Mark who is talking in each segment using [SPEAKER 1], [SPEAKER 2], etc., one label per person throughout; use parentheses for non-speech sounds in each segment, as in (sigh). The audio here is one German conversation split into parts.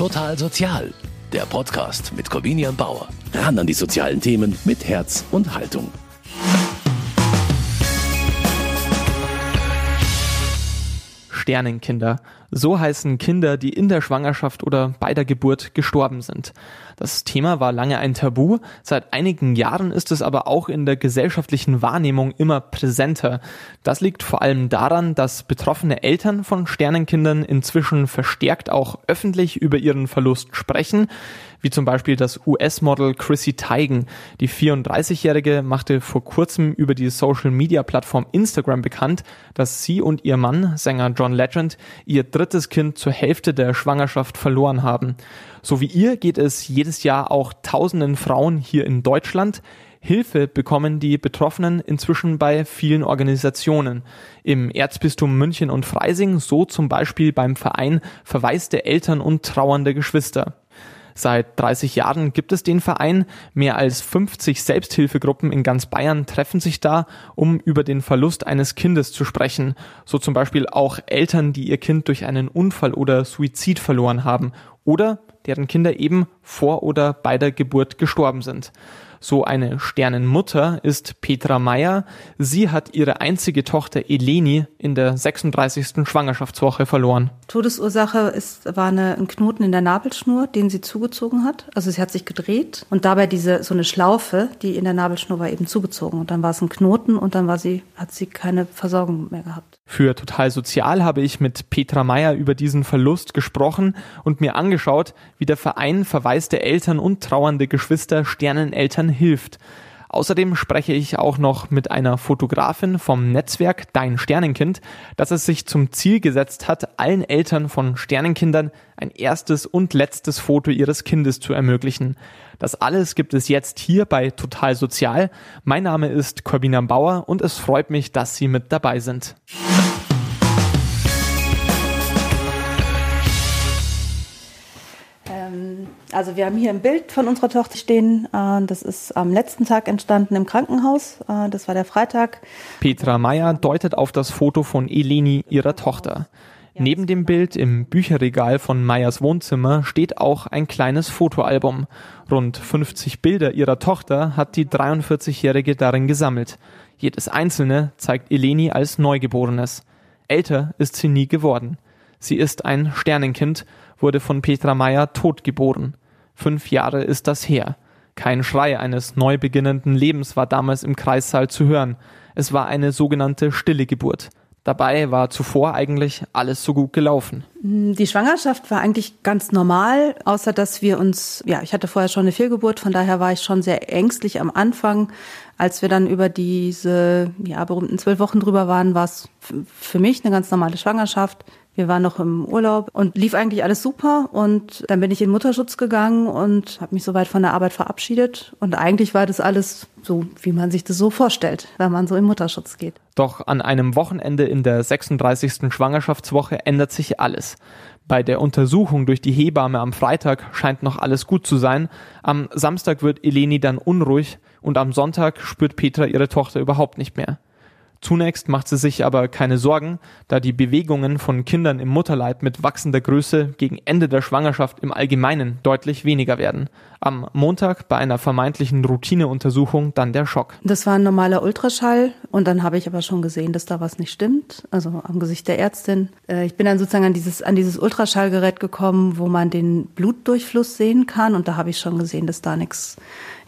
[SPEAKER 1] Total Sozial, der Podcast mit Corvinian Bauer. Ran an die sozialen Themen mit Herz und Haltung.
[SPEAKER 2] Sternenkinder. So heißen Kinder, die in der Schwangerschaft oder bei der Geburt gestorben sind. Das Thema war lange ein Tabu, seit einigen Jahren ist es aber auch in der gesellschaftlichen Wahrnehmung immer präsenter. Das liegt vor allem daran, dass betroffene Eltern von Sternenkindern inzwischen verstärkt auch öffentlich über ihren Verlust sprechen, wie zum Beispiel das US-Model Chrissy Teigen. Die 34-Jährige machte vor kurzem über die Social-Media-Plattform Instagram bekannt, dass sie und ihr Mann, Sänger John Legend, ihr drittes Kind zur Hälfte der Schwangerschaft verloren haben. So wie ihr geht es jedes Jahr auch tausenden Frauen hier in Deutschland. Hilfe bekommen die Betroffenen inzwischen bei vielen Organisationen. Im Erzbistum München und Freising, so zum Beispiel beim Verein Verwaiste Eltern und trauernde Geschwister. Seit 30 Jahren gibt es den Verein. Mehr als 50 Selbsthilfegruppen in ganz Bayern treffen sich da, um über den Verlust eines Kindes zu sprechen. So zum Beispiel auch Eltern, die ihr Kind durch einen Unfall oder Suizid verloren haben oder deren Kinder eben vor oder bei der Geburt gestorben sind. So eine Sternenmutter ist Petra Meyer. Sie hat ihre einzige Tochter Eleni in der 36. Schwangerschaftswoche verloren.
[SPEAKER 3] Todesursache ist, war eine, ein Knoten in der Nabelschnur, den sie zugezogen hat. Also sie hat sich gedreht und dabei diese so eine Schlaufe, die in der Nabelschnur war, eben zugezogen. Und dann war es ein Knoten und dann war sie, hat sie keine Versorgung mehr gehabt.
[SPEAKER 2] Für Total Sozial habe ich mit Petra Meyer über diesen Verlust gesprochen und mir angeschaut, wie der Verein verwaiste Eltern und trauernde Geschwister Sterneneltern hilft. Außerdem spreche ich auch noch mit einer Fotografin vom Netzwerk Dein Sternenkind, das es sich zum Ziel gesetzt hat, allen Eltern von Sternenkindern ein erstes und letztes Foto ihres Kindes zu ermöglichen. Das alles gibt es jetzt hier bei Total Sozial. Mein Name ist Corbina Bauer und es freut mich, dass Sie mit dabei sind.
[SPEAKER 3] Also wir haben hier ein Bild von unserer Tochter stehen. Äh, das ist am letzten Tag entstanden im Krankenhaus. Äh, das war der Freitag.
[SPEAKER 2] Petra Meyer deutet auf das Foto von Eleni, ihrer Tochter. Neben dem Bild im Bücherregal von Meyers Wohnzimmer steht auch ein kleines Fotoalbum. Rund 50 Bilder ihrer Tochter hat die 43-Jährige darin gesammelt. Jedes einzelne zeigt Eleni als Neugeborenes. Älter ist sie nie geworden. Sie ist ein Sternenkind, wurde von Petra Meyer tot geboren. Fünf Jahre ist das her. Kein Schrei eines neu beginnenden Lebens war damals im Kreissaal zu hören. Es war eine sogenannte stille Geburt. Dabei war zuvor eigentlich alles so gut gelaufen.
[SPEAKER 3] Die Schwangerschaft war eigentlich ganz normal, außer dass wir uns, ja, ich hatte vorher schon eine Fehlgeburt, von daher war ich schon sehr ängstlich am Anfang. Als wir dann über diese, ja, berühmten zwölf Wochen drüber waren, war es für mich eine ganz normale Schwangerschaft. Wir waren noch im Urlaub und lief eigentlich alles super. Und dann bin ich in Mutterschutz gegangen und habe mich soweit von der Arbeit verabschiedet. Und eigentlich war das alles so, wie man sich das so vorstellt, wenn man so in Mutterschutz geht.
[SPEAKER 2] Doch an einem Wochenende in der 36. Schwangerschaftswoche ändert sich alles. Bei der Untersuchung durch die Hebamme am Freitag scheint noch alles gut zu sein. Am Samstag wird Eleni dann unruhig und am Sonntag spürt Petra ihre Tochter überhaupt nicht mehr. Zunächst macht sie sich aber keine Sorgen, da die Bewegungen von Kindern im Mutterleib mit wachsender Größe gegen Ende der Schwangerschaft im Allgemeinen deutlich weniger werden. Am Montag bei einer vermeintlichen Routineuntersuchung dann der Schock.
[SPEAKER 3] Das war ein normaler Ultraschall und dann habe ich aber schon gesehen, dass da was nicht stimmt, also am Gesicht der Ärztin. Äh, ich bin dann sozusagen an dieses, an dieses Ultraschallgerät gekommen, wo man den Blutdurchfluss sehen kann und da habe ich schon gesehen, dass da nichts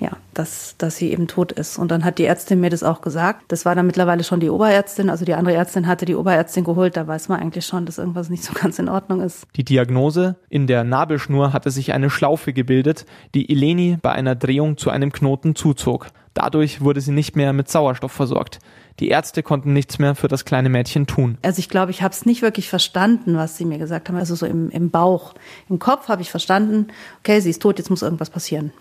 [SPEAKER 3] ja, dass, dass sie eben tot ist. Und dann hat die Ärztin mir das auch gesagt. Das war dann mittlerweile schon die Oberärztin. Also die andere Ärztin hatte die Oberärztin geholt. Da weiß man eigentlich schon, dass irgendwas nicht so (laughs) ganz in Ordnung ist.
[SPEAKER 2] Die Diagnose? In der Nabelschnur hatte sich eine Schlaufe gebildet, die Eleni bei einer Drehung zu einem Knoten zuzog. Dadurch wurde sie nicht mehr mit Sauerstoff versorgt. Die Ärzte konnten nichts mehr für das kleine Mädchen tun.
[SPEAKER 3] Also ich glaube, ich habe es nicht wirklich verstanden, was sie mir gesagt haben. Also so im, im Bauch. Im Kopf habe ich verstanden, okay, sie ist tot, jetzt muss irgendwas passieren.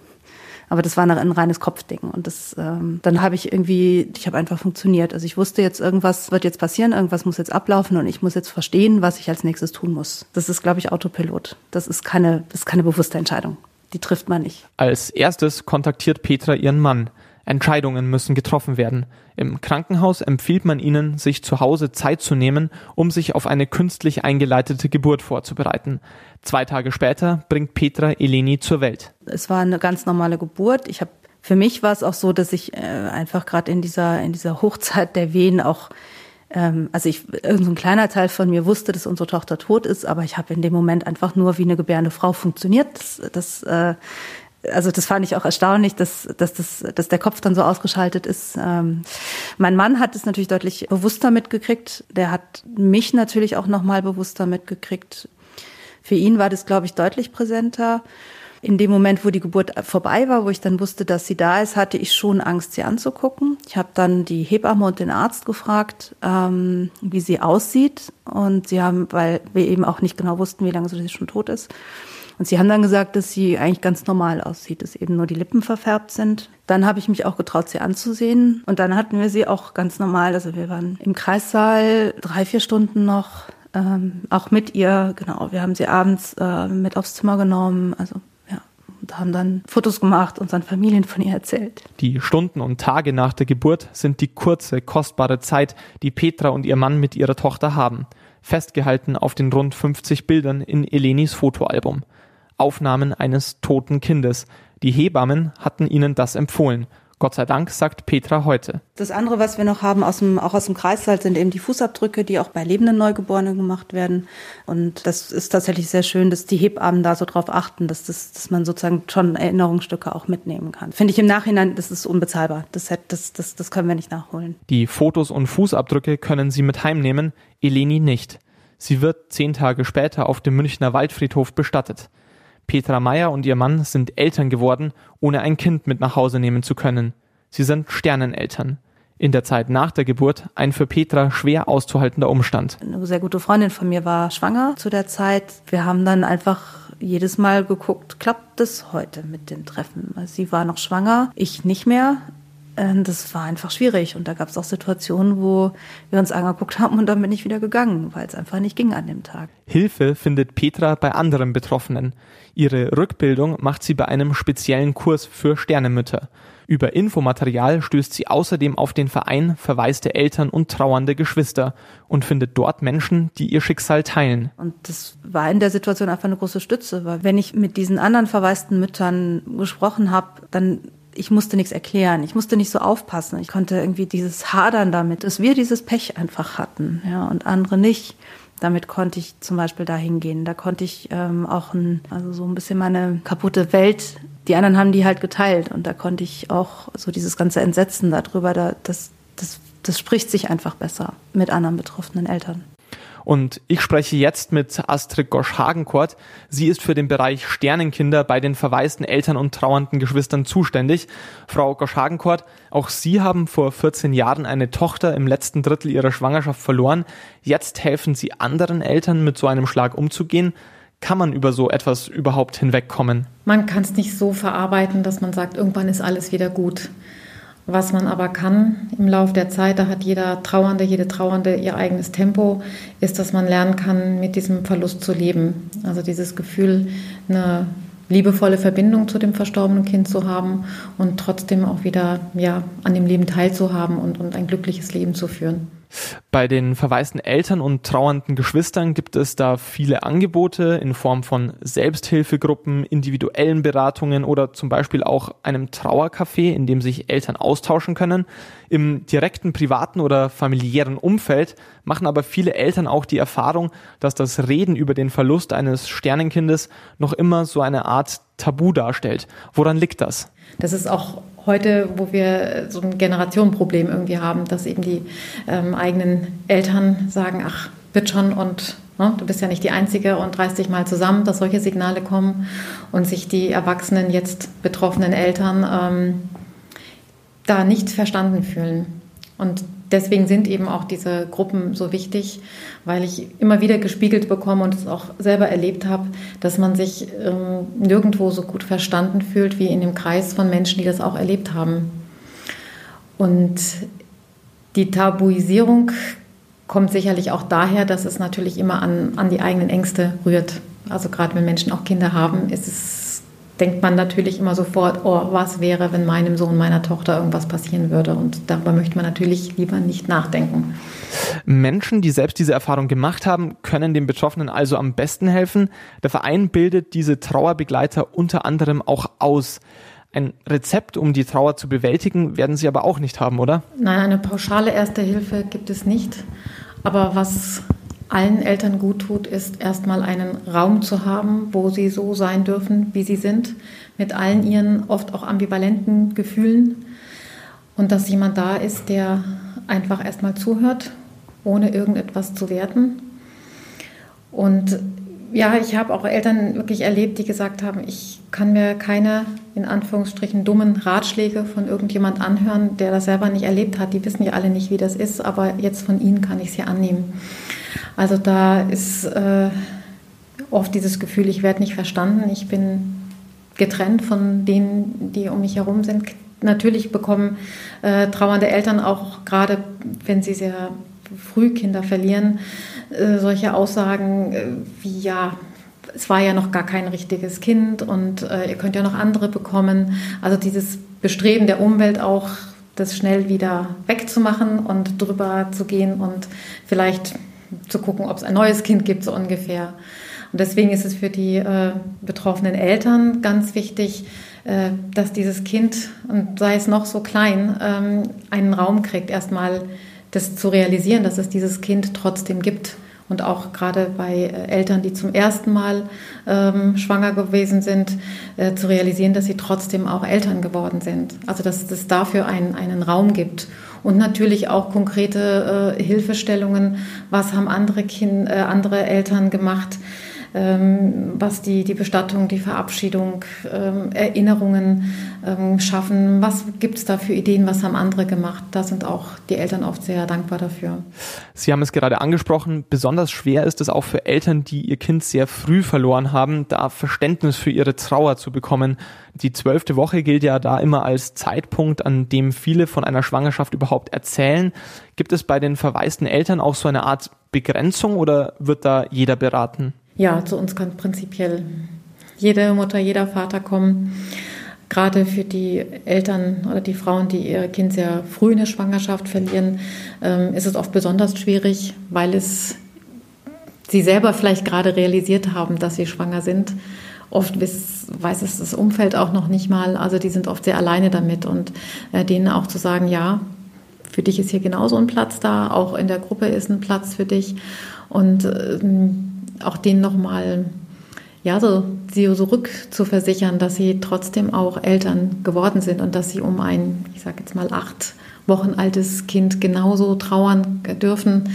[SPEAKER 3] Aber das war ein reines Kopfding. Und das, ähm, dann habe ich irgendwie, ich habe einfach funktioniert. Also ich wusste jetzt, irgendwas wird jetzt passieren, irgendwas muss jetzt ablaufen und ich muss jetzt verstehen, was ich als nächstes tun muss. Das ist, glaube ich, Autopilot. Das ist keine, das ist keine bewusste Entscheidung. Die trifft man nicht.
[SPEAKER 2] Als erstes kontaktiert Petra ihren Mann. Entscheidungen müssen getroffen werden. Im Krankenhaus empfiehlt man ihnen, sich zu Hause Zeit zu nehmen, um sich auf eine künstlich eingeleitete Geburt vorzubereiten. Zwei Tage später bringt Petra Eleni zur Welt.
[SPEAKER 3] Es war eine ganz normale Geburt. Ich habe für mich war es auch so, dass ich äh, einfach gerade in dieser in dieser Hochzeit der Wehen auch ähm, also ich, irgendein kleiner Teil von mir wusste, dass unsere Tochter tot ist, aber ich habe in dem Moment einfach nur wie eine gebärende Frau funktioniert. Das, das äh, also das fand ich auch erstaunlich, dass, dass, dass, dass der Kopf dann so ausgeschaltet ist. Ähm, mein Mann hat es natürlich deutlich bewusster mitgekriegt. Der hat mich natürlich auch noch mal bewusster mitgekriegt. Für ihn war das, glaube ich, deutlich präsenter. In dem Moment, wo die Geburt vorbei war, wo ich dann wusste, dass sie da ist, hatte ich schon Angst, sie anzugucken. Ich habe dann die Hebamme und den Arzt gefragt, ähm, wie sie aussieht. Und sie haben, weil wir eben auch nicht genau wussten, wie lange sie schon tot ist. Und sie haben dann gesagt, dass sie eigentlich ganz normal aussieht, dass eben nur die Lippen verfärbt sind. Dann habe ich mich auch getraut, sie anzusehen. Und dann hatten wir sie auch ganz normal. Also wir waren im Kreissaal drei, vier Stunden noch. Ähm, auch mit ihr, genau. Wir haben sie abends äh, mit aufs Zimmer genommen. Also und haben dann Fotos gemacht, unseren Familien von ihr erzählt.
[SPEAKER 2] Die Stunden und Tage nach der Geburt sind die kurze, kostbare Zeit, die Petra und ihr Mann mit ihrer Tochter haben. Festgehalten auf den rund 50 Bildern in Elenis Fotoalbum. Aufnahmen eines toten Kindes. Die Hebammen hatten ihnen das empfohlen. Gott sei Dank, sagt Petra heute.
[SPEAKER 3] Das andere, was wir noch haben, aus dem, auch aus dem Kreissaal, sind eben die Fußabdrücke, die auch bei lebenden Neugeborenen gemacht werden. Und das ist tatsächlich sehr schön, dass die Hebammen da so drauf achten, dass, das, dass man sozusagen schon Erinnerungsstücke auch mitnehmen kann. Finde ich im Nachhinein, das ist unbezahlbar. Das, das, das, das können wir nicht nachholen.
[SPEAKER 2] Die Fotos und Fußabdrücke können Sie mit heimnehmen, Eleni nicht. Sie wird zehn Tage später auf dem Münchner Waldfriedhof bestattet. Petra Meyer und ihr Mann sind Eltern geworden, ohne ein Kind mit nach Hause nehmen zu können. Sie sind Sterneneltern. In der Zeit nach der Geburt ein für Petra schwer auszuhaltender Umstand.
[SPEAKER 3] Eine sehr gute Freundin von mir war schwanger zu der Zeit. Wir haben dann einfach jedes Mal geguckt, klappt es heute mit dem Treffen? Sie war noch schwanger, ich nicht mehr. Ähm, das war einfach schwierig. Und da gab es auch Situationen, wo wir uns angeguckt haben und dann bin ich wieder gegangen, weil es einfach nicht ging an dem Tag.
[SPEAKER 2] Hilfe findet Petra bei anderen Betroffenen. Ihre Rückbildung macht sie bei einem speziellen Kurs für Sternemütter. Über Infomaterial stößt sie außerdem auf den Verein Verwaiste Eltern und trauernde Geschwister und findet dort Menschen, die ihr Schicksal teilen.
[SPEAKER 3] Und das war in der Situation einfach eine große Stütze, weil wenn ich mit diesen anderen verwaisten Müttern gesprochen habe, dann ich musste nichts erklären, ich musste nicht so aufpassen. Ich konnte irgendwie dieses Hadern damit, dass wir dieses Pech einfach hatten, ja, und andere nicht. Damit konnte ich zum Beispiel da hingehen. Da konnte ich ähm, auch ein, also so ein bisschen meine kaputte Welt, die anderen haben die halt geteilt. Und da konnte ich auch so dieses ganze Entsetzen darüber, da, das, das, das spricht sich einfach besser mit anderen betroffenen Eltern.
[SPEAKER 2] Und ich spreche jetzt mit Astrid Gosch-Hagenkort. Sie ist für den Bereich Sternenkinder bei den verwaisten Eltern und trauernden Geschwistern zuständig. Frau Gosch-Hagenkort, auch Sie haben vor 14 Jahren eine Tochter im letzten Drittel Ihrer Schwangerschaft verloren. Jetzt helfen Sie anderen Eltern, mit so einem Schlag umzugehen. Kann man über so etwas überhaupt hinwegkommen?
[SPEAKER 4] Man kann es nicht so verarbeiten, dass man sagt, irgendwann ist alles wieder gut. Was man aber kann im Laufe der Zeit, da hat jeder Trauernde, jede Trauernde ihr eigenes Tempo, ist, dass man lernen kann, mit diesem Verlust zu leben. Also dieses Gefühl, eine liebevolle Verbindung zu dem verstorbenen Kind zu haben und trotzdem auch wieder ja, an dem Leben teilzuhaben und, und ein glückliches Leben zu führen.
[SPEAKER 2] Bei den verwaisten Eltern und trauernden Geschwistern gibt es da viele Angebote in Form von Selbsthilfegruppen, individuellen Beratungen oder zum Beispiel auch einem Trauercafé, in dem sich Eltern austauschen können. Im direkten privaten oder familiären Umfeld machen aber viele Eltern auch die Erfahrung, dass das Reden über den Verlust eines Sternenkindes noch immer so eine Art Tabu darstellt. Woran liegt das?
[SPEAKER 4] Das ist auch heute, wo wir so ein Generationenproblem irgendwie haben, dass eben die ähm, eigenen Eltern sagen, ach, wird schon und ne, du bist ja nicht die Einzige und reiß dich mal zusammen, dass solche Signale kommen und sich die erwachsenen, jetzt betroffenen Eltern ähm, da nicht verstanden fühlen. Und deswegen sind eben auch diese Gruppen so wichtig, weil ich immer wieder gespiegelt bekomme und es auch selber erlebt habe, dass man sich ähm, nirgendwo so gut verstanden fühlt wie in dem Kreis von Menschen, die das auch erlebt haben. Und die Tabuisierung kommt sicherlich auch daher, dass es natürlich immer an, an die eigenen Ängste rührt. Also gerade wenn Menschen auch Kinder haben, ist es denkt man natürlich immer sofort, oh, was wäre, wenn meinem Sohn, meiner Tochter irgendwas passieren würde. Und darüber möchte man natürlich lieber nicht nachdenken.
[SPEAKER 2] Menschen, die selbst diese Erfahrung gemacht haben, können den Betroffenen also am besten helfen. Der Verein bildet diese Trauerbegleiter unter anderem auch aus. Ein Rezept, um die Trauer zu bewältigen, werden Sie aber auch nicht haben, oder?
[SPEAKER 4] Nein, eine pauschale Erste Hilfe gibt es nicht. Aber was allen Eltern gut tut, ist erstmal einen Raum zu haben, wo sie so sein dürfen, wie sie sind, mit allen ihren oft auch ambivalenten Gefühlen. Und dass jemand da ist, der einfach erstmal zuhört, ohne irgendetwas zu werten. Und ja, ich habe auch Eltern wirklich erlebt, die gesagt haben, ich kann mir keine, in Anführungsstrichen, dummen Ratschläge von irgendjemand anhören, der das selber nicht erlebt hat. Die wissen ja alle nicht, wie das ist, aber jetzt von ihnen kann ich sie annehmen. Also da ist äh, oft dieses Gefühl, ich werde nicht verstanden, ich bin getrennt von denen, die um mich herum sind. Natürlich bekommen äh, trauernde Eltern auch gerade, wenn sie sehr früh Kinder verlieren, äh, solche Aussagen äh, wie ja, es war ja noch gar kein richtiges Kind und äh, ihr könnt ja noch andere bekommen. Also dieses Bestreben der Umwelt auch, das schnell wieder wegzumachen und drüber zu gehen und vielleicht zu gucken, ob es ein neues Kind gibt, so ungefähr. Und deswegen ist es für die äh, betroffenen Eltern ganz wichtig, äh, dass dieses Kind, und sei es noch so klein, ähm, einen Raum kriegt, erstmal das zu realisieren, dass es dieses Kind trotzdem gibt. Und auch gerade bei äh, Eltern, die zum ersten Mal ähm, schwanger gewesen sind, äh, zu realisieren, dass sie trotzdem auch Eltern geworden sind. Also dass es dafür einen, einen Raum gibt und natürlich auch konkrete äh, Hilfestellungen. Was haben andere, kind, äh, andere Eltern gemacht? Ähm, was die, die Bestattung, die Verabschiedung, ähm, Erinnerungen ähm, schaffen. Was gibt es da für Ideen? Was haben andere gemacht? Da sind auch die Eltern oft sehr dankbar dafür.
[SPEAKER 2] Sie haben es gerade angesprochen, besonders schwer ist es auch für Eltern, die ihr Kind sehr früh verloren haben, da Verständnis für ihre Trauer zu bekommen. Die zwölfte Woche gilt ja da immer als Zeitpunkt, an dem viele von einer Schwangerschaft überhaupt erzählen. Gibt es bei den verwaisten Eltern auch so eine Art Begrenzung oder wird da jeder beraten?
[SPEAKER 4] Ja, zu uns kann prinzipiell jede Mutter, jeder Vater kommen. Gerade für die Eltern oder die Frauen, die ihr Kind sehr früh in der Schwangerschaft verlieren, ähm, ist es oft besonders schwierig, weil es sie selber vielleicht gerade realisiert haben, dass sie schwanger sind. Oft weiß es das Umfeld auch noch nicht mal. Also die sind oft sehr alleine damit und äh, denen auch zu sagen, ja, für dich ist hier genauso ein Platz da, auch in der Gruppe ist ein Platz für dich. Und ähm, auch denen nochmal, ja, so, sie so rückzuversichern, dass sie trotzdem auch Eltern geworden sind und dass sie um ein, ich sage jetzt mal, acht Wochen altes Kind genauso trauern dürfen,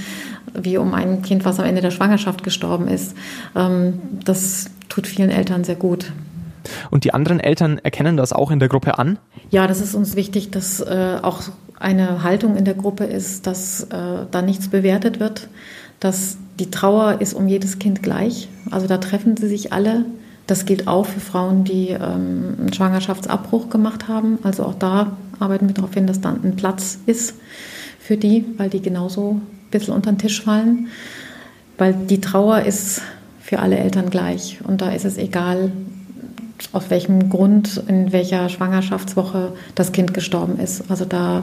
[SPEAKER 4] wie um ein Kind, was am Ende der Schwangerschaft gestorben ist. Ähm, das tut vielen Eltern sehr gut.
[SPEAKER 2] Und die anderen Eltern erkennen das auch in der Gruppe an?
[SPEAKER 4] Ja, das ist uns wichtig, dass äh, auch eine Haltung in der Gruppe ist, dass äh, da nichts bewertet wird, dass die Trauer ist um jedes Kind gleich. Also da treffen sie sich alle. Das gilt auch für Frauen, die ähm, einen Schwangerschaftsabbruch gemacht haben. Also auch da arbeiten wir darauf hin, dass dann ein Platz ist für die, weil die genauso ein bisschen unter den Tisch fallen. Weil die Trauer ist für alle Eltern gleich. Und da ist es egal, aus welchem Grund, in welcher Schwangerschaftswoche das Kind gestorben ist. Also da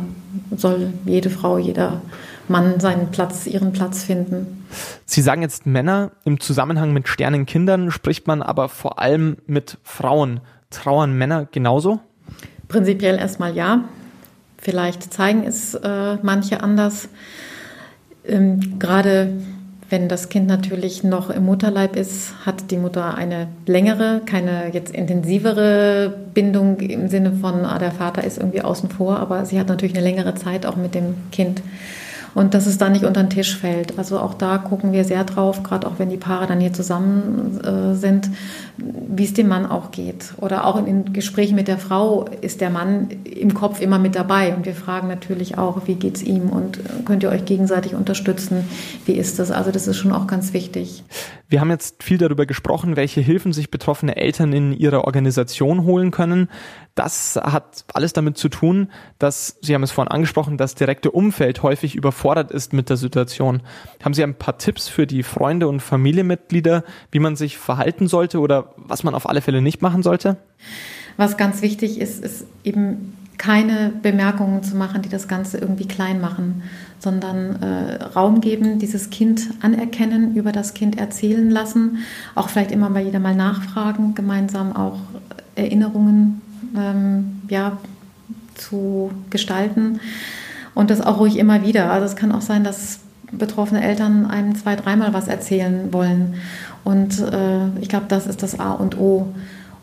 [SPEAKER 4] soll jede Frau, jeder Mann seinen Platz, ihren Platz finden.
[SPEAKER 2] Sie sagen jetzt Männer. Im Zusammenhang mit Sternenkindern spricht man aber vor allem mit Frauen. Trauern Männer genauso?
[SPEAKER 4] Prinzipiell erstmal ja. Vielleicht zeigen es äh, manche anders. Ähm, Gerade wenn das Kind natürlich noch im Mutterleib ist, hat die Mutter eine längere, keine jetzt intensivere Bindung im Sinne von, ah, der Vater ist irgendwie außen vor, aber sie hat natürlich eine längere Zeit auch mit dem Kind und dass es da nicht unter den Tisch fällt. Also auch da gucken wir sehr drauf, gerade auch wenn die Paare dann hier zusammen äh, sind, wie es dem Mann auch geht. Oder auch in, in Gesprächen mit der Frau ist der Mann im Kopf immer mit dabei und wir fragen natürlich auch, wie geht es ihm und könnt ihr euch gegenseitig unterstützen? Wie ist das? Also das ist schon auch ganz wichtig.
[SPEAKER 2] Wir haben jetzt viel darüber gesprochen, welche Hilfen sich betroffene Eltern in ihrer Organisation holen können. Das hat alles damit zu tun, dass, Sie haben es vorhin angesprochen, das direkte Umfeld häufig überfordert ist mit der Situation. Haben Sie ein paar Tipps für die Freunde und Familienmitglieder, wie man sich verhalten sollte oder was man auf alle Fälle nicht machen sollte?
[SPEAKER 4] Was ganz wichtig ist, ist eben keine Bemerkungen zu machen, die das Ganze irgendwie klein machen, sondern äh, Raum geben, dieses Kind anerkennen, über das Kind erzählen lassen, auch vielleicht immer mal wieder mal nachfragen, gemeinsam auch Erinnerungen ähm, ja, zu gestalten und das auch ruhig immer wieder. Also es kann auch sein, dass betroffene Eltern einem zwei, dreimal was erzählen wollen und äh, ich glaube, das ist das A und O.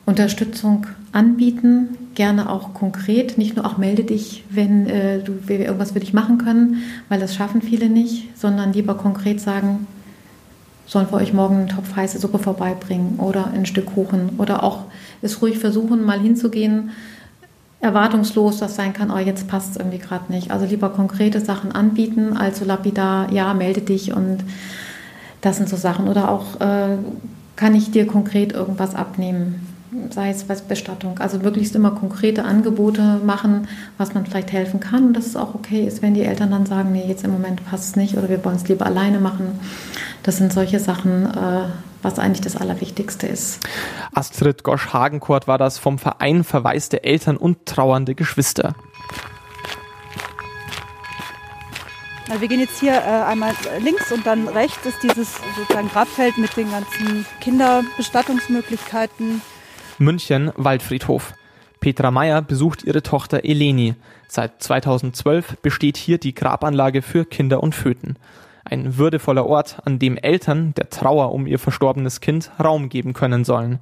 [SPEAKER 4] Unterstützung anbieten, gerne auch konkret, nicht nur auch melde dich, wenn äh, du, wir irgendwas für dich machen können, weil das schaffen viele nicht, sondern lieber konkret sagen, sollen wir euch morgen einen Topf heiße Suppe vorbeibringen oder ein Stück Kuchen oder auch es ruhig versuchen, mal hinzugehen, erwartungslos das sein kann, oh, jetzt passt es irgendwie gerade nicht. Also lieber konkrete Sachen anbieten, als so lapidar, ja, melde dich und das sind so Sachen. Oder auch, äh, kann ich dir konkret irgendwas abnehmen? Sei es was Bestattung. Also möglichst immer konkrete Angebote machen, was man vielleicht helfen kann. Und dass es auch okay ist, wenn die Eltern dann sagen, nee, jetzt im Moment passt es nicht oder wir wollen es lieber alleine machen. Das sind solche Sachen, äh, was eigentlich das Allerwichtigste ist.
[SPEAKER 2] Astrid Gosch-Hagenkort war das vom Verein Verwaiste Eltern und trauernde Geschwister.
[SPEAKER 3] Wir gehen jetzt hier äh, einmal links und dann rechts ist dieses sozusagen Grabfeld mit den ganzen Kinderbestattungsmöglichkeiten.
[SPEAKER 2] München Waldfriedhof. Petra Meyer besucht ihre Tochter Eleni. Seit 2012 besteht hier die Grabanlage für Kinder und Föten. Ein würdevoller Ort, an dem Eltern der Trauer um ihr verstorbenes Kind Raum geben können sollen.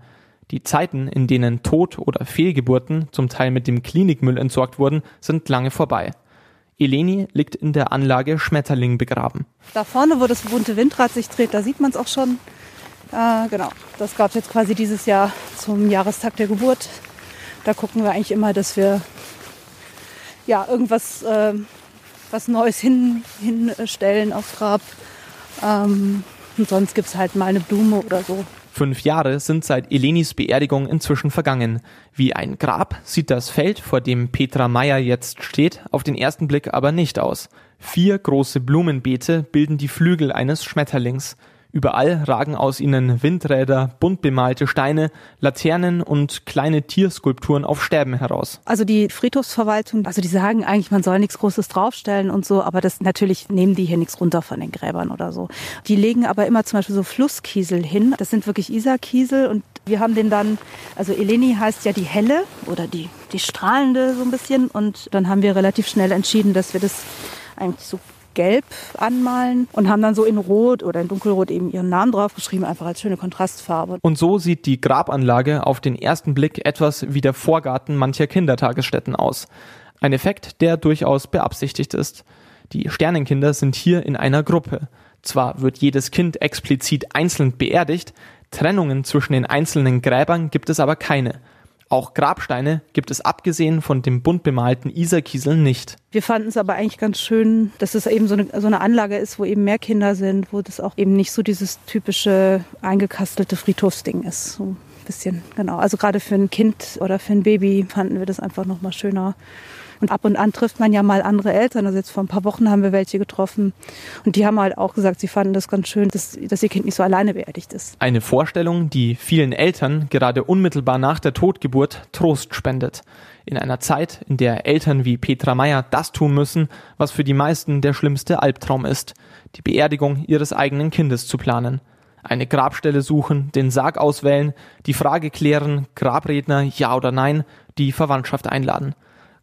[SPEAKER 2] Die Zeiten, in denen Tod- oder Fehlgeburten zum Teil mit dem Klinikmüll entsorgt wurden, sind lange vorbei. Eleni liegt in der Anlage Schmetterling begraben.
[SPEAKER 3] Da vorne, wo das bunte Windrad sich dreht, da sieht man es auch schon. Äh, genau, das gab es jetzt quasi dieses Jahr zum Jahrestag der Geburt. Da gucken wir eigentlich immer, dass wir ja irgendwas äh, was Neues hin, hinstellen aufs Grab. Ähm, und sonst gibt es halt mal eine Blume oder so.
[SPEAKER 2] Fünf Jahre sind seit Elenis Beerdigung inzwischen vergangen. Wie ein Grab sieht das Feld, vor dem Petra Meyer jetzt steht, auf den ersten Blick aber nicht aus. Vier große Blumenbeete bilden die Flügel eines Schmetterlings. Überall ragen aus ihnen Windräder, bunt bemalte Steine, Laternen und kleine Tierskulpturen auf Sterben heraus.
[SPEAKER 3] Also die Friedhofsverwaltung, also die sagen eigentlich, man soll nichts Großes draufstellen und so, aber das natürlich nehmen die hier nichts runter von den Gräbern oder so. Die legen aber immer zum Beispiel so Flusskiesel hin. Das sind wirklich Isarkiesel und wir haben den dann, also Eleni heißt ja die helle oder die, die strahlende so ein bisschen und dann haben wir relativ schnell entschieden, dass wir das eigentlich so gelb anmalen und haben dann so in Rot oder in Dunkelrot eben ihren Namen draufgeschrieben, einfach als schöne Kontrastfarbe.
[SPEAKER 2] Und so sieht die Grabanlage auf den ersten Blick etwas wie der Vorgarten mancher Kindertagesstätten aus. Ein Effekt, der durchaus beabsichtigt ist. Die Sternenkinder sind hier in einer Gruppe. Zwar wird jedes Kind explizit einzeln beerdigt, Trennungen zwischen den einzelnen Gräbern gibt es aber keine. Auch Grabsteine gibt es abgesehen von dem bunt bemalten Isarkiesel nicht.
[SPEAKER 3] Wir fanden es aber eigentlich ganz schön, dass es eben so eine, so eine Anlage ist, wo eben mehr Kinder sind, wo das auch eben nicht so dieses typische eingekastelte Friedhofsding ist. So ein bisschen, genau. Also gerade für ein Kind oder für ein Baby fanden wir das einfach nochmal schöner. Und ab und an trifft man ja mal andere Eltern. Also jetzt vor ein paar Wochen haben wir welche getroffen. Und die haben halt auch gesagt, sie fanden das ganz schön, dass, dass ihr Kind nicht so alleine beerdigt ist.
[SPEAKER 2] Eine Vorstellung, die vielen Eltern gerade unmittelbar nach der Totgeburt Trost spendet. In einer Zeit, in der Eltern wie Petra Meyer das tun müssen, was für die meisten der schlimmste Albtraum ist, die Beerdigung ihres eigenen Kindes zu planen eine Grabstelle suchen, den Sarg auswählen, die Frage klären, Grabredner ja oder nein, die Verwandtschaft einladen.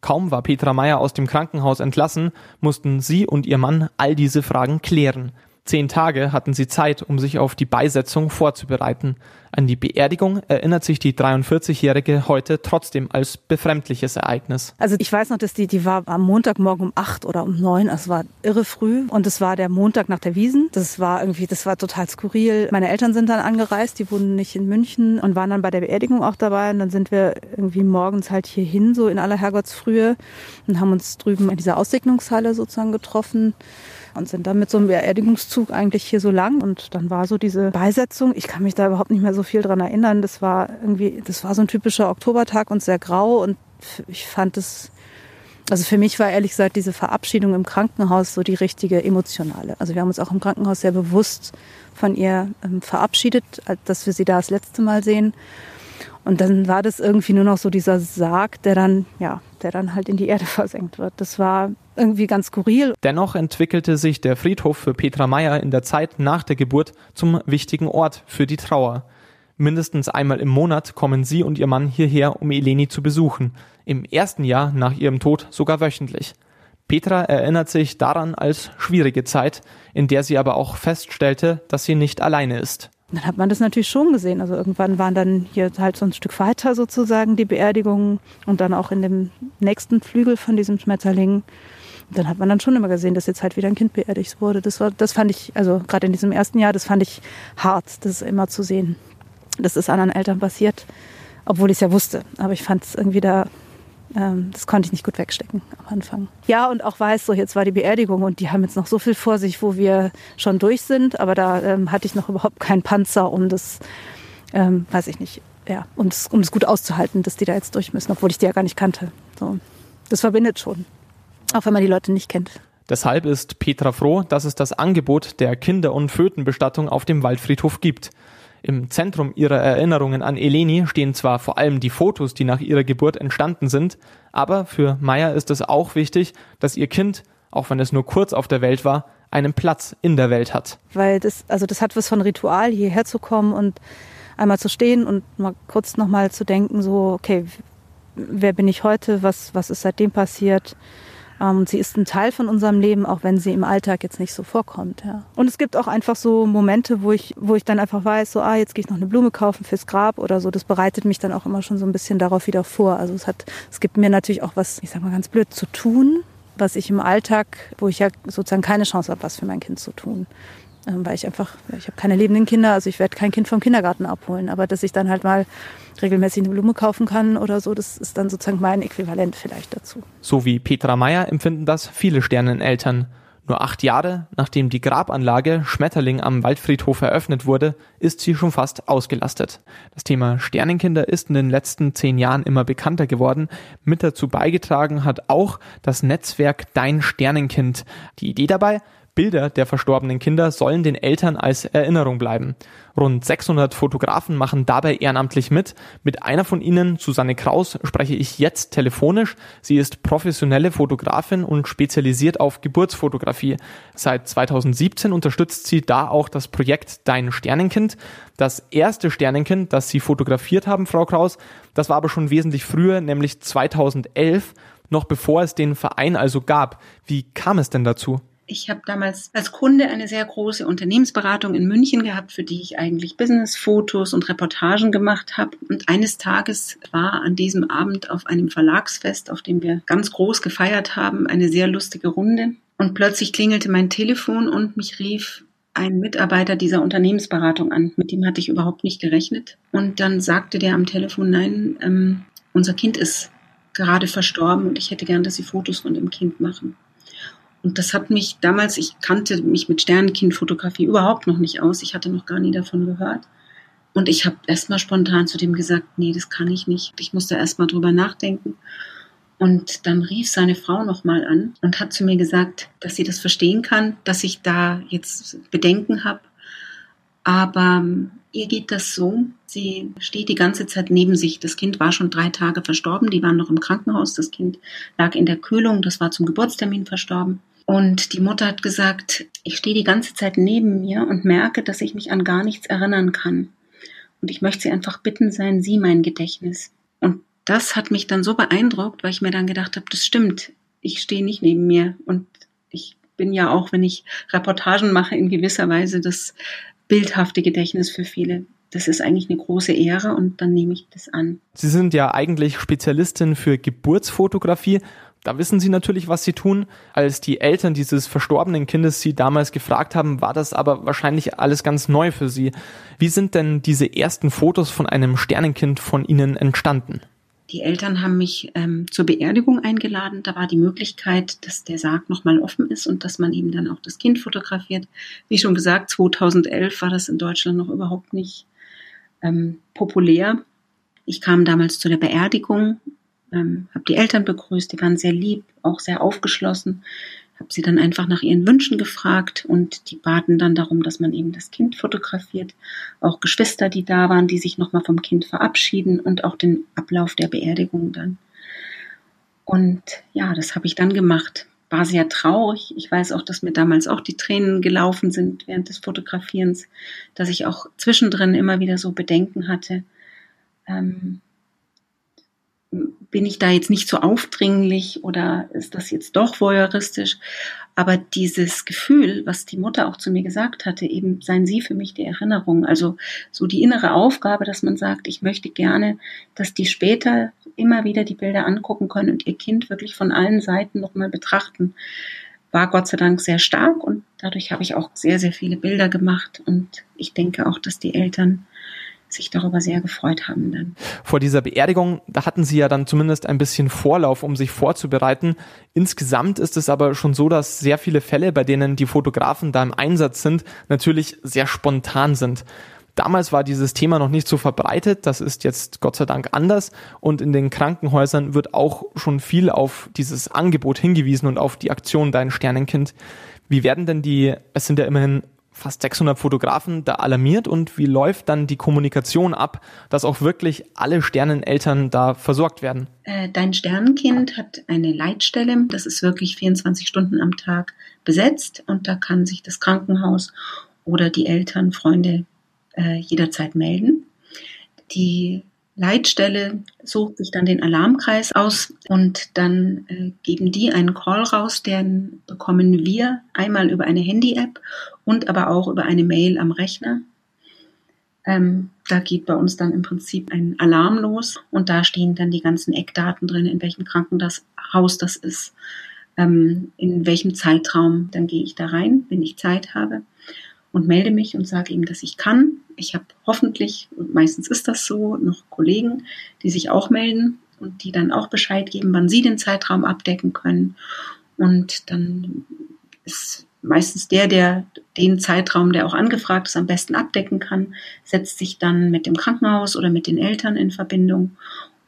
[SPEAKER 2] Kaum war Petra Meyer aus dem Krankenhaus entlassen, mussten sie und ihr Mann all diese Fragen klären. Zehn Tage hatten sie Zeit, um sich auf die Beisetzung vorzubereiten. An die Beerdigung erinnert sich die 43-Jährige heute trotzdem als befremdliches Ereignis.
[SPEAKER 3] Also ich weiß noch, dass die, die war am Montagmorgen um acht oder um neun. Es war irre früh und es war der Montag nach der Wiesen. Das war irgendwie, das war total skurril. Meine Eltern sind dann angereist, die wohnen nicht in München und waren dann bei der Beerdigung auch dabei. Und dann sind wir irgendwie morgens halt hierhin, so in aller Herrgottsfrühe und haben uns drüben in dieser Aussegnungshalle sozusagen getroffen und sind dann mit so einem Beerdigungszug eigentlich hier so lang und dann war so diese Beisetzung. Ich kann mich da überhaupt nicht mehr so viel dran erinnern. Das war irgendwie, das war so ein typischer Oktobertag und sehr grau und ich fand es also für mich war ehrlich gesagt diese Verabschiedung im Krankenhaus so die richtige emotionale. Also wir haben uns auch im Krankenhaus sehr bewusst von ihr ähm, verabschiedet, dass wir sie da das letzte Mal sehen. Und dann war das irgendwie nur noch so dieser Sarg, der dann, ja, der dann halt in die Erde (laughs) versenkt wird. Das war irgendwie ganz skurril.
[SPEAKER 2] Dennoch entwickelte sich der Friedhof für Petra Meyer in der Zeit nach der Geburt zum wichtigen Ort für die Trauer. Mindestens einmal im Monat kommen sie und ihr Mann hierher, um Eleni zu besuchen. Im ersten Jahr nach ihrem Tod sogar wöchentlich. Petra erinnert sich daran als schwierige Zeit, in der sie aber auch feststellte, dass sie nicht alleine ist.
[SPEAKER 3] Dann hat man das natürlich schon gesehen. Also irgendwann waren dann hier halt so ein Stück weiter sozusagen die Beerdigungen und dann auch in dem nächsten Flügel von diesem Schmetterling. dann hat man dann schon immer gesehen, dass jetzt halt wieder ein Kind beerdigt wurde. Das war, das fand ich, also gerade in diesem ersten Jahr, das fand ich hart, das immer zu sehen dass es anderen Eltern passiert, obwohl ich es ja wusste. Aber ich fand es irgendwie da, ähm, das konnte ich nicht gut wegstecken am Anfang. Ja, und auch weiß, so jetzt war die Beerdigung und die haben jetzt noch so viel vor sich, wo wir schon durch sind, aber da ähm, hatte ich noch überhaupt keinen Panzer, um das, ähm, weiß ich nicht, ja, um es um gut auszuhalten, dass die da jetzt durch müssen, obwohl ich die ja gar nicht kannte. So. Das verbindet schon, auch wenn man die Leute nicht kennt.
[SPEAKER 2] Deshalb ist Petra froh, dass es das Angebot der Kinder- und Fötenbestattung auf dem Waldfriedhof gibt. Im Zentrum ihrer Erinnerungen an Eleni stehen zwar vor allem die Fotos, die nach ihrer Geburt entstanden sind, aber für Maya ist es auch wichtig, dass ihr Kind, auch wenn es nur kurz auf der Welt war, einen Platz in der Welt hat.
[SPEAKER 3] Weil das, also das hat was von Ritual, hierher zu kommen und einmal zu stehen und mal kurz nochmal zu denken, so, okay, wer bin ich heute, was, was ist seitdem passiert, ähm, sie ist ein Teil von unserem Leben, auch wenn sie im Alltag jetzt nicht so vorkommt. Ja. Und es gibt auch einfach so Momente, wo ich, wo ich dann einfach weiß, so, ah, jetzt gehe ich noch eine Blume kaufen fürs Grab oder so. Das bereitet mich dann auch immer schon so ein bisschen darauf wieder vor. Also es hat, es gibt mir natürlich auch was, ich sag mal ganz blöd, zu tun, was ich im Alltag, wo ich ja sozusagen keine Chance habe, was für mein Kind zu tun. Ähm, weil ich einfach, ich habe keine lebenden Kinder, also ich werde kein Kind vom Kindergarten abholen, aber dass ich dann halt mal regelmäßig eine Blume kaufen kann oder so, das ist dann sozusagen mein Äquivalent vielleicht dazu.
[SPEAKER 2] So wie Petra Meyer empfinden das viele Sterneneltern. Nur acht Jahre nachdem die Grabanlage Schmetterling am Waldfriedhof eröffnet wurde, ist sie schon fast ausgelastet. Das Thema Sternenkinder ist in den letzten zehn Jahren immer bekannter geworden. Mit dazu beigetragen hat auch das Netzwerk Dein Sternenkind. Die Idee dabei, Bilder der verstorbenen Kinder sollen den Eltern als Erinnerung bleiben. Rund 600 Fotografen machen dabei ehrenamtlich mit. Mit einer von ihnen, Susanne Kraus, spreche ich jetzt telefonisch. Sie ist professionelle Fotografin und spezialisiert auf Geburtsfotografie. Seit 2017 unterstützt sie da auch das Projekt Dein Sternenkind. Das erste Sternenkind, das Sie fotografiert haben, Frau Kraus, das war aber schon wesentlich früher, nämlich 2011, noch bevor es den Verein also gab. Wie kam es denn dazu?
[SPEAKER 5] Ich habe damals als Kunde eine sehr große Unternehmensberatung in München gehabt, für die ich eigentlich Businessfotos und Reportagen gemacht habe. Und eines Tages war an diesem Abend auf einem Verlagsfest, auf dem wir ganz groß gefeiert haben, eine sehr lustige Runde. Und plötzlich klingelte mein Telefon und mich rief ein Mitarbeiter dieser Unternehmensberatung an. Mit dem hatte ich überhaupt nicht gerechnet. Und dann sagte der am Telefon, nein, ähm, unser Kind ist gerade verstorben und ich hätte gern, dass Sie Fotos von dem Kind machen. Und das hat mich damals, ich kannte mich mit Sternenkindfotografie überhaupt noch nicht aus. Ich hatte noch gar nie davon gehört. Und ich habe erstmal spontan zu dem gesagt, nee, das kann ich nicht. Ich musste erstmal drüber nachdenken. Und dann rief seine Frau nochmal an und hat zu mir gesagt, dass sie das verstehen kann, dass ich da jetzt Bedenken habe. Aber ähm, ihr geht das so, sie steht die ganze Zeit neben sich. Das Kind war schon drei Tage verstorben, die waren noch im Krankenhaus. Das Kind lag in der Kühlung, das war zum Geburtstermin verstorben. Und die Mutter hat gesagt, ich stehe die ganze Zeit neben mir und merke, dass ich mich an gar nichts erinnern kann. Und ich möchte sie einfach bitten, seien Sie mein Gedächtnis. Und das hat mich dann so beeindruckt, weil ich mir dann gedacht habe, das stimmt, ich stehe nicht neben mir. Und ich bin ja auch, wenn ich Reportagen mache, in gewisser Weise das bildhafte Gedächtnis für viele das ist eigentlich eine große Ehre und dann nehme ich das an.
[SPEAKER 2] Sie sind ja eigentlich Spezialistin für Geburtsfotografie da wissen sie natürlich, was sie tun. Als die Eltern dieses verstorbenen Kindes sie damals gefragt haben, war das aber wahrscheinlich alles ganz neu für sie. Wie sind denn diese ersten Fotos von einem Sternenkind von ihnen entstanden?
[SPEAKER 5] die Eltern haben mich ähm, zur Beerdigung eingeladen. Da war die Möglichkeit, dass der Sarg nochmal offen ist und dass man eben dann auch das Kind fotografiert. Wie schon gesagt, 2011 war das in Deutschland noch überhaupt nicht ähm, populär. Ich kam damals zu der Beerdigung, ähm, habe die Eltern begrüßt, die waren sehr lieb, auch sehr aufgeschlossen habe sie dann einfach nach ihren Wünschen gefragt und die baten dann darum, dass man eben das Kind fotografiert. Auch Geschwister, die da waren, die sich nochmal vom Kind verabschieden und auch den Ablauf der Beerdigung dann. Und ja, das habe ich dann gemacht. War sehr traurig. Ich weiß auch, dass mir damals auch die Tränen gelaufen sind während des Fotografierens, dass ich auch zwischendrin immer wieder so Bedenken hatte. Ähm, bin ich da jetzt nicht so aufdringlich oder ist das jetzt doch voyeuristisch? Aber dieses Gefühl, was die Mutter auch zu mir gesagt hatte, eben seien Sie für mich die Erinnerung. Also so die innere Aufgabe, dass man sagt, ich möchte gerne, dass die später immer wieder die Bilder angucken können und ihr Kind wirklich von allen Seiten nochmal betrachten, war Gott sei Dank sehr stark und dadurch habe ich auch sehr, sehr viele Bilder gemacht und ich denke auch, dass die Eltern sich darüber sehr gefreut haben dann.
[SPEAKER 2] Vor dieser Beerdigung, da hatten Sie ja dann zumindest ein bisschen Vorlauf, um sich vorzubereiten. Insgesamt ist es aber schon so, dass sehr viele Fälle, bei denen die Fotografen da im Einsatz sind, natürlich sehr spontan sind. Damals war dieses Thema noch nicht so verbreitet, das ist jetzt Gott sei Dank anders und in den Krankenhäusern wird auch schon viel auf dieses Angebot hingewiesen und auf die Aktion Dein Sternenkind. Wie werden denn die, es sind ja immerhin fast 600 Fotografen da alarmiert und wie läuft dann die Kommunikation ab, dass auch wirklich alle Sterneneltern da versorgt werden?
[SPEAKER 5] Äh, dein Sternenkind hat eine Leitstelle, das ist wirklich 24 Stunden am Tag besetzt und da kann sich das Krankenhaus oder die Eltern, Freunde äh, jederzeit melden. Die Leitstelle sucht sich dann den Alarmkreis aus und dann äh, geben die einen Call raus, den bekommen wir einmal über eine Handy-App und aber auch über eine Mail am Rechner. Ähm, da geht bei uns dann im Prinzip ein Alarm los und da stehen dann die ganzen Eckdaten drin, in welchem Krankenhaus das ist, ähm, in welchem Zeitraum. Dann gehe ich da rein, wenn ich Zeit habe und melde mich und sage ihm, dass ich kann ich habe hoffentlich, und meistens ist das so, noch Kollegen, die sich auch melden und die dann auch Bescheid geben, wann sie den Zeitraum abdecken können. Und dann ist meistens der, der den Zeitraum, der auch angefragt ist, am besten abdecken kann, setzt sich dann mit dem Krankenhaus oder mit den Eltern in Verbindung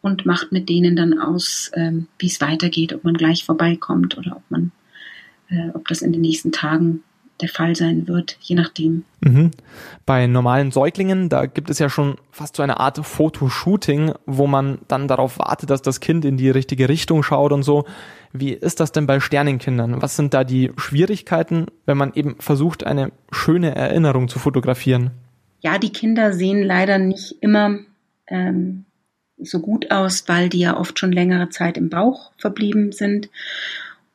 [SPEAKER 5] und macht mit denen dann aus, ähm, wie es weitergeht, ob man gleich vorbeikommt oder ob man, äh, ob das in den nächsten Tagen der Fall sein wird, je nachdem.
[SPEAKER 2] Mhm. Bei normalen Säuglingen, da gibt es ja schon fast so eine Art Fotoshooting, wo man dann darauf wartet, dass das Kind in die richtige Richtung schaut und so. Wie ist das denn bei Sternenkindern? Was sind da die Schwierigkeiten, wenn man eben versucht, eine schöne Erinnerung zu fotografieren?
[SPEAKER 5] Ja, die Kinder sehen leider nicht immer ähm, so gut aus, weil die ja oft schon längere Zeit im Bauch verblieben sind.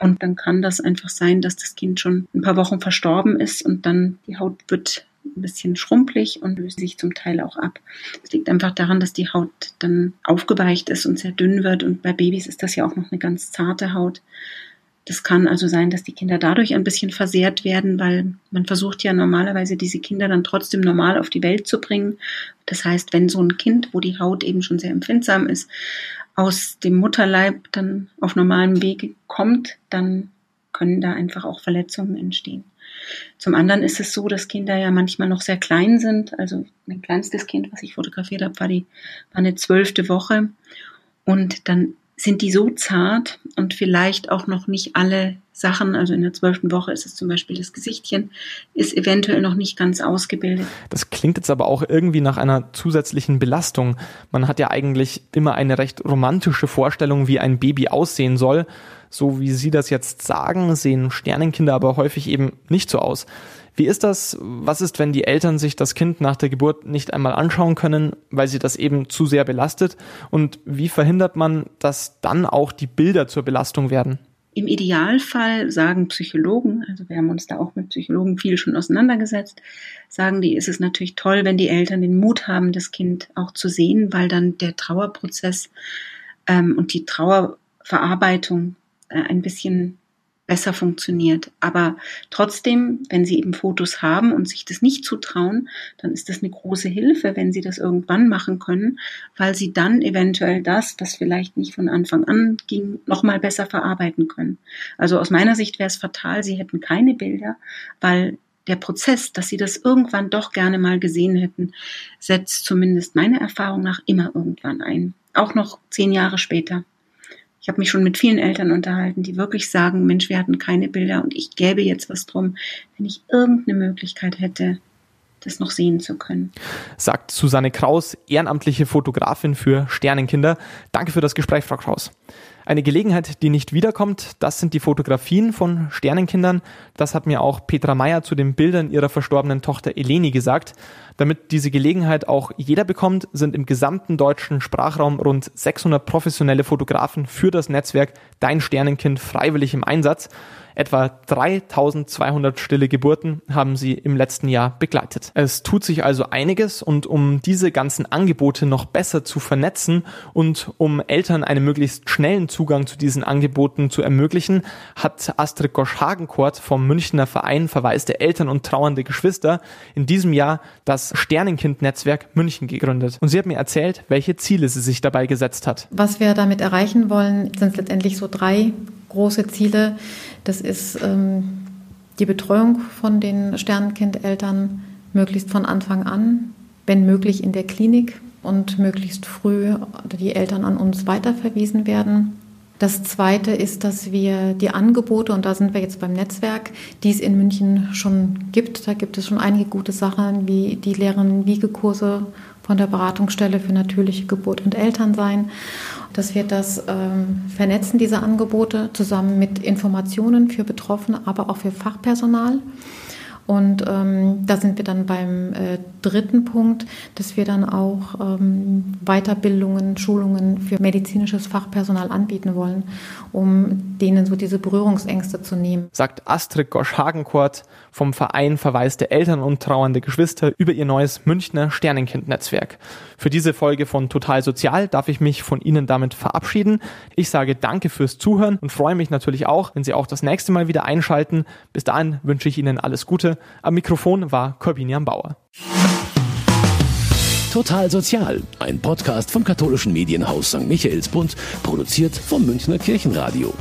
[SPEAKER 5] Und dann kann das einfach sein, dass das Kind schon ein paar Wochen verstorben ist und dann die Haut wird ein bisschen schrumpelig und löst sich zum Teil auch ab. Es liegt einfach daran, dass die Haut dann aufgeweicht ist und sehr dünn wird. Und bei Babys ist das ja auch noch eine ganz zarte Haut. Das kann also sein, dass die Kinder dadurch ein bisschen versehrt werden, weil man versucht ja normalerweise diese Kinder dann trotzdem normal auf die Welt zu bringen. Das heißt, wenn so ein Kind, wo die Haut eben schon sehr empfindsam ist, aus dem Mutterleib dann auf normalem Wege kommt, dann können da einfach auch Verletzungen entstehen. Zum anderen ist es so, dass Kinder ja manchmal noch sehr klein sind. Also mein kleinstes Kind, was ich fotografiert habe, war die war eine zwölfte Woche. Und dann sind die so zart und vielleicht auch noch nicht alle Sachen, also in der zwölften Woche ist es zum Beispiel das Gesichtchen, ist eventuell noch nicht ganz ausgebildet.
[SPEAKER 2] Das klingt jetzt aber auch irgendwie nach einer zusätzlichen Belastung. Man hat ja eigentlich immer eine recht romantische Vorstellung, wie ein Baby aussehen soll. So wie Sie das jetzt sagen, sehen Sternenkinder aber häufig eben nicht so aus. Wie ist das? Was ist, wenn die Eltern sich das Kind nach der Geburt nicht einmal anschauen können, weil sie das eben zu sehr belastet? Und wie verhindert man, dass dann auch die Bilder zur Belastung werden?
[SPEAKER 5] Im Idealfall sagen Psychologen, also wir haben uns da auch mit Psychologen viel schon auseinandergesetzt, sagen die, ist es natürlich toll, wenn die Eltern den Mut haben, das Kind auch zu sehen, weil dann der Trauerprozess ähm, und die Trauerverarbeitung äh, ein bisschen besser funktioniert. Aber trotzdem, wenn Sie eben Fotos haben und sich das nicht zutrauen, dann ist das eine große Hilfe, wenn Sie das irgendwann machen können, weil Sie dann eventuell das, was vielleicht nicht von Anfang an ging, nochmal besser verarbeiten können. Also aus meiner Sicht wäre es fatal, Sie hätten keine Bilder, weil der Prozess, dass sie das irgendwann doch gerne mal gesehen hätten, setzt zumindest meiner Erfahrung nach immer irgendwann ein. Auch noch zehn Jahre später. Ich habe mich schon mit vielen Eltern unterhalten, die wirklich sagen, Mensch, wir hatten keine Bilder und ich gäbe jetzt was drum, wenn ich irgendeine Möglichkeit hätte, das noch sehen zu können.
[SPEAKER 2] Sagt Susanne Kraus, ehrenamtliche Fotografin für Sternenkinder. Danke für das Gespräch, Frau Kraus. Eine Gelegenheit, die nicht wiederkommt, das sind die Fotografien von Sternenkindern. Das hat mir auch Petra Meyer zu den Bildern ihrer verstorbenen Tochter Eleni gesagt. Damit diese Gelegenheit auch jeder bekommt, sind im gesamten deutschen Sprachraum rund 600 professionelle Fotografen für das Netzwerk Dein Sternenkind freiwillig im Einsatz. Etwa 3200 stille Geburten haben sie im letzten Jahr begleitet. Es tut sich also einiges und um diese ganzen Angebote noch besser zu vernetzen und um Eltern einen möglichst schnellen Zugang zu diesen Angeboten zu ermöglichen, hat Astrid Gosch-Hagenkort vom Münchner Verein Verwaiste Eltern und trauernde Geschwister in diesem Jahr das Sternenkind-Netzwerk München gegründet. Und sie hat mir erzählt, welche Ziele sie sich dabei gesetzt hat.
[SPEAKER 4] Was wir damit erreichen wollen, sind letztendlich so drei große Ziele. Das ist ähm, die Betreuung von den Sternenkindeltern möglichst von Anfang an, wenn möglich in der Klinik und möglichst früh die Eltern an uns weiterverwiesen werden. Das Zweite ist, dass wir die Angebote, und da sind wir jetzt beim Netzwerk, die es in München schon gibt, da gibt es schon einige gute Sachen, wie die leeren Wiegekurse von der Beratungsstelle für natürliche Geburt und Elternsein dass wir das ähm, vernetzen, diese Angebote, zusammen mit Informationen für Betroffene, aber auch für Fachpersonal. Und ähm, da sind wir dann beim äh, dritten Punkt, dass wir dann auch ähm, Weiterbildungen, Schulungen für medizinisches Fachpersonal anbieten wollen, um denen so diese Berührungsängste zu nehmen.
[SPEAKER 2] Sagt Astrid Gosch-Hagenkort vom Verein Verwaiste Eltern und trauernde Geschwister über ihr neues Münchner Sternenkind-Netzwerk. Für diese Folge von Total Sozial darf ich mich von Ihnen damit verabschieden. Ich sage danke fürs Zuhören und freue mich natürlich auch, wenn Sie auch das nächste Mal wieder einschalten. Bis dahin wünsche ich Ihnen alles Gute. Am Mikrofon war Corbinian Bauer.
[SPEAKER 1] Total Sozial, ein Podcast vom katholischen Medienhaus St. Michaelsbund, produziert vom Münchner Kirchenradio.